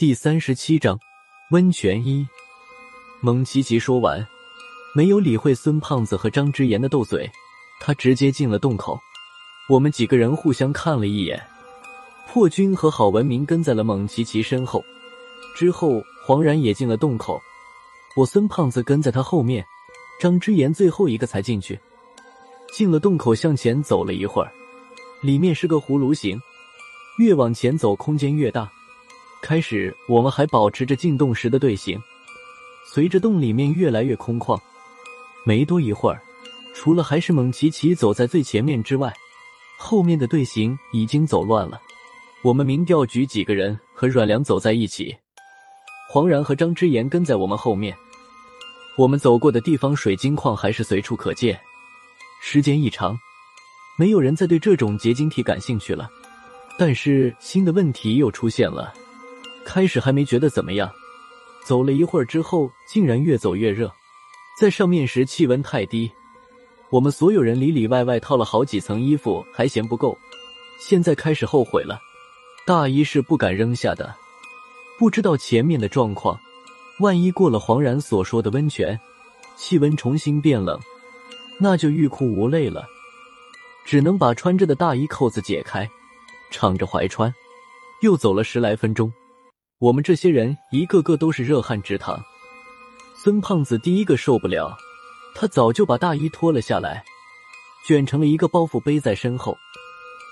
第三十七章温泉一。蒙奇奇说完，没有理会孙胖子和张之言的斗嘴，他直接进了洞口。我们几个人互相看了一眼，破军和郝文明跟在了蒙奇奇身后。之后，黄然也进了洞口，我孙胖子跟在他后面，张之言最后一个才进去。进了洞口，向前走了一会儿，里面是个葫芦形，越往前走，空间越大。开始，我们还保持着进洞时的队形。随着洞里面越来越空旷，没多一会儿，除了还是蒙奇奇走在最前面之外，后面的队形已经走乱了。我们民调局几个人和阮良走在一起，黄然和张之言跟在我们后面。我们走过的地方，水晶矿还是随处可见。时间一长，没有人再对这种结晶体感兴趣了。但是新的问题又出现了。开始还没觉得怎么样，走了一会儿之后，竟然越走越热。在上面时气温太低，我们所有人里里外外套了好几层衣服还嫌不够，现在开始后悔了。大衣是不敢扔下的，不知道前面的状况，万一过了黄然所说的温泉，气温重新变冷，那就欲哭无泪了。只能把穿着的大衣扣子解开，敞着怀穿。又走了十来分钟。我们这些人一个个都是热汗直淌，孙胖子第一个受不了，他早就把大衣脱了下来，卷成了一个包袱背在身后，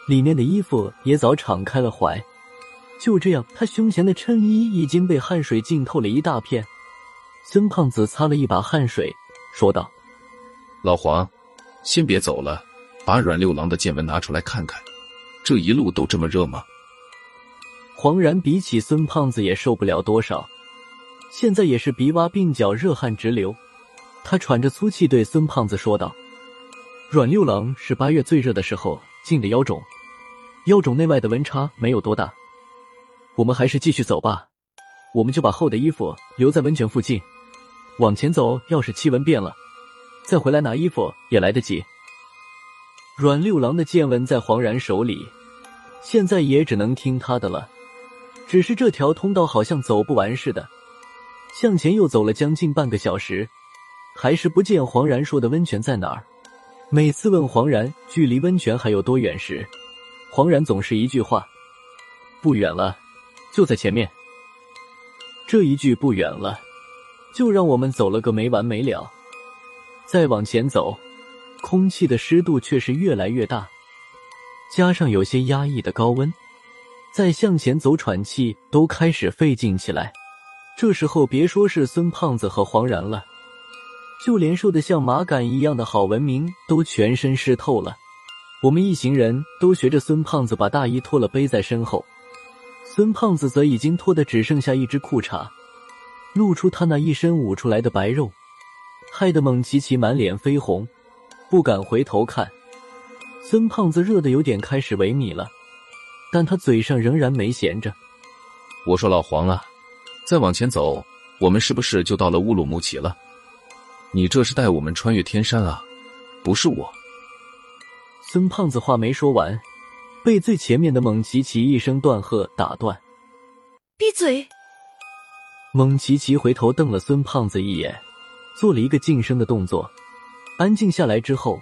里面的衣服也早敞开了怀。就这样，他胸前的衬衣已经被汗水浸透了一大片。孙胖子擦了一把汗水，说道：“老黄，先别走了，把阮六郎的见闻拿出来看看，这一路都这么热吗？”黄然比起孙胖子也受不了多少，现在也是鼻洼鬓角热汗直流。他喘着粗气对孙胖子说道：“阮六郎是八月最热的时候进的妖种，妖种内外的温差没有多大。我们还是继续走吧，我们就把厚的衣服留在温泉附近。往前走，要是气温变了，再回来拿衣服也来得及。”阮六郎的见闻在黄然手里，现在也只能听他的了。只是这条通道好像走不完似的，向前又走了将近半个小时，还是不见黄然说的温泉在哪儿。每次问黄然距离温泉还有多远时，黄然总是一句话：“不远了，就在前面。”这一句“不远了”，就让我们走了个没完没了。再往前走，空气的湿度却是越来越大，加上有些压抑的高温。再向前走，喘气都开始费劲起来。这时候，别说是孙胖子和黄然了，就连瘦的像麻杆一样的郝文明都全身湿透了。我们一行人都学着孙胖子把大衣脱了背在身后，孙胖子则已经脱的只剩下一只裤衩，露出他那一身捂出来的白肉，害得蒙奇奇满脸绯红，不敢回头看。孙胖子热的有点开始萎靡了。但他嘴上仍然没闲着。我说老黄啊，再往前走，我们是不是就到了乌鲁木齐了？你这是带我们穿越天山啊？不是我。孙胖子话没说完，被最前面的蒙奇奇一声断喝打断：“闭嘴！”蒙奇奇回头瞪了孙胖子一眼，做了一个噤声的动作。安静下来之后，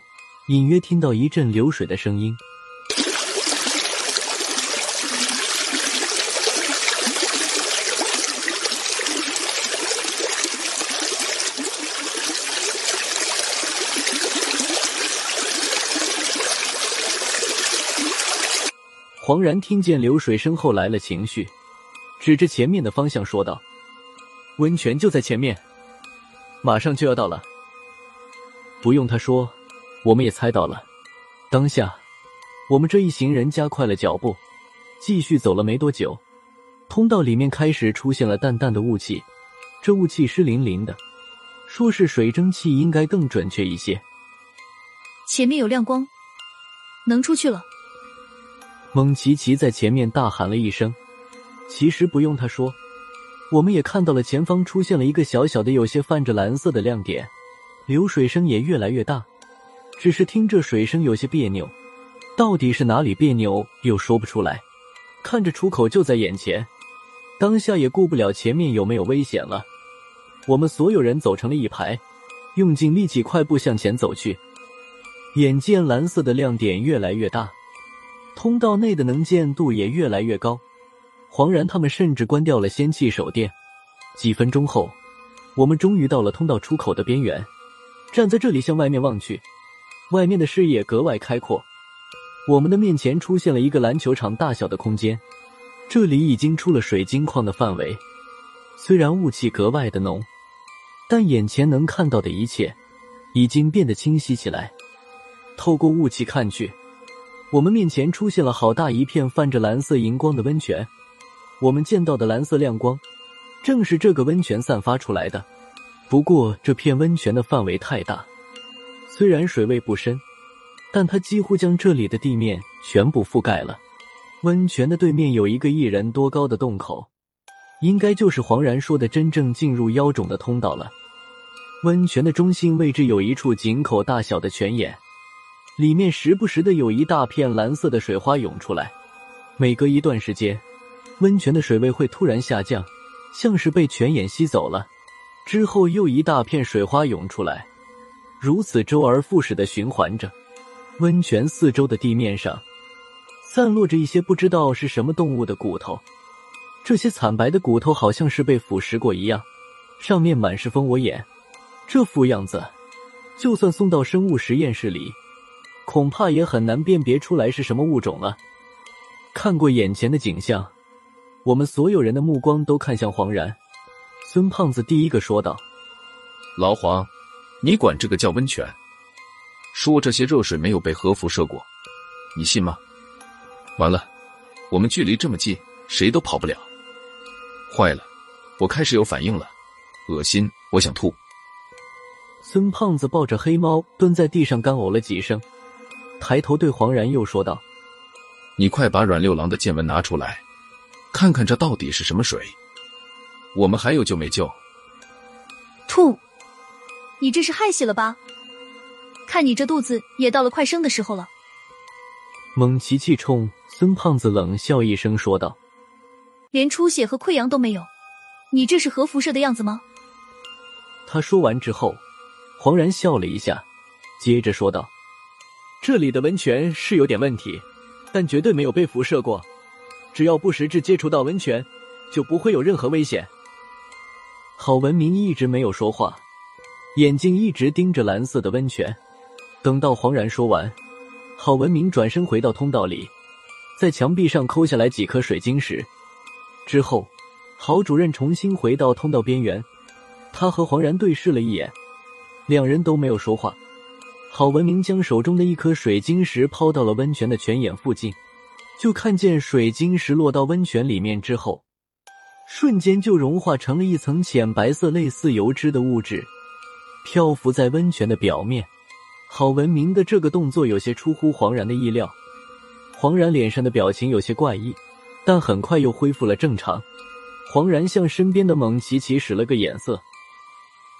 隐约听到一阵流水的声音。黄然听见流水声后来了情绪，指着前面的方向说道：“温泉就在前面，马上就要到了。”不用他说，我们也猜到了。当下，我们这一行人加快了脚步，继续走了没多久，通道里面开始出现了淡淡的雾气，这雾气湿淋淋的，说是水蒸气应该更准确一些。前面有亮光，能出去了。蒙奇奇在前面大喊了一声，其实不用他说，我们也看到了前方出现了一个小小的、有些泛着蓝色的亮点，流水声也越来越大。只是听这水声有些别扭，到底是哪里别扭又说不出来。看着出口就在眼前，当下也顾不了前面有没有危险了，我们所有人走成了一排，用尽力气快步向前走去。眼见蓝色的亮点越来越大，通道内的能见度也越来越高。黄然他们甚至关掉了仙气手电。几分钟后，我们终于到了通道出口的边缘。站在这里向外面望去，外面的视野格外开阔。我们的面前出现了一个篮球场大小的空间，这里已经出了水晶矿的范围。虽然雾气格外的浓，但眼前能看到的一切已经变得清晰起来。透过雾气看去，我们面前出现了好大一片泛着蓝色荧光的温泉。我们见到的蓝色亮光，正是这个温泉散发出来的。不过这片温泉的范围太大，虽然水位不深，但它几乎将这里的地面全部覆盖了。温泉的对面有一个一人多高的洞口，应该就是黄然说的真正进入妖种的通道了。温泉的中心位置有一处井口大小的泉眼，里面时不时的有一大片蓝色的水花涌出来，每隔一段时间。温泉的水位会突然下降，像是被泉眼吸走了。之后又一大片水花涌出来，如此周而复始的循环着。温泉四周的地面上散落着一些不知道是什么动物的骨头，这些惨白的骨头好像是被腐蚀过一样，上面满是蜂窝眼。这副样子，就算送到生物实验室里，恐怕也很难辨别出来是什么物种了。看过眼前的景象。我们所有人的目光都看向黄然，孙胖子第一个说道：“老黄，你管这个叫温泉？说这些热水没有被核辐射过，你信吗？完了，我们距离这么近，谁都跑不了。坏了，我开始有反应了，恶心，我想吐。”孙胖子抱着黑猫蹲在地上干呕了几声，抬头对黄然又说道：“你快把阮六郎的见闻拿出来。”看看这到底是什么水？我们还有救没救？吐！你这是害喜了吧？看你这肚子也到了快生的时候了。猛奇气冲孙胖子冷笑一声说道：“连出血和溃疡都没有，你这是核辐射的样子吗？”他说完之后，黄然笑了一下，接着说道：“这里的温泉是有点问题，但绝对没有被辐射过。”只要不实质接触到温泉，就不会有任何危险。郝文明一直没有说话，眼睛一直盯着蓝色的温泉。等到黄然说完，郝文明转身回到通道里，在墙壁上抠下来几颗水晶石。之后，郝主任重新回到通道边缘，他和黄然对视了一眼，两人都没有说话。郝文明将手中的一颗水晶石抛到了温泉的泉眼附近。就看见水晶石落到温泉里面之后，瞬间就融化成了一层浅白色、类似油脂的物质，漂浮在温泉的表面。郝文明的这个动作有些出乎黄然的意料，黄然脸上的表情有些怪异，但很快又恢复了正常。黄然向身边的蒙奇奇使了个眼色，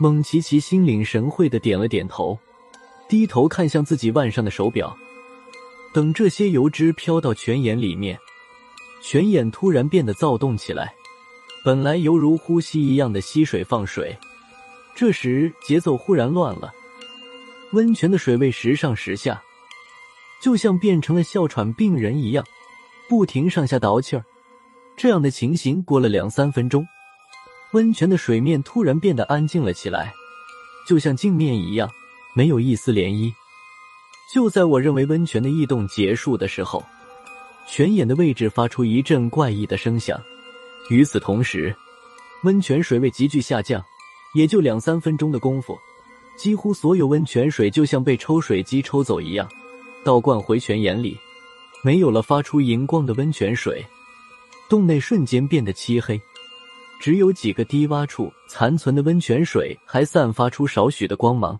蒙奇奇心领神会的点了点头，低头看向自己腕上的手表。等这些油脂飘到泉眼里面，泉眼突然变得躁动起来，本来犹如呼吸一样的吸水放水，这时节奏忽然乱了，温泉的水位时上时下，就像变成了哮喘病人一样，不停上下倒气儿。这样的情形过了两三分钟，温泉的水面突然变得安静了起来，就像镜面一样，没有一丝涟漪。就在我认为温泉的异动结束的时候，泉眼的位置发出一阵怪异的声响。与此同时，温泉水位急剧下降，也就两三分钟的功夫，几乎所有温泉水就像被抽水机抽走一样，倒灌回泉眼里，没有了发出荧光的温泉水。洞内瞬间变得漆黑，只有几个低洼处残存的温泉水还散发出少许的光芒。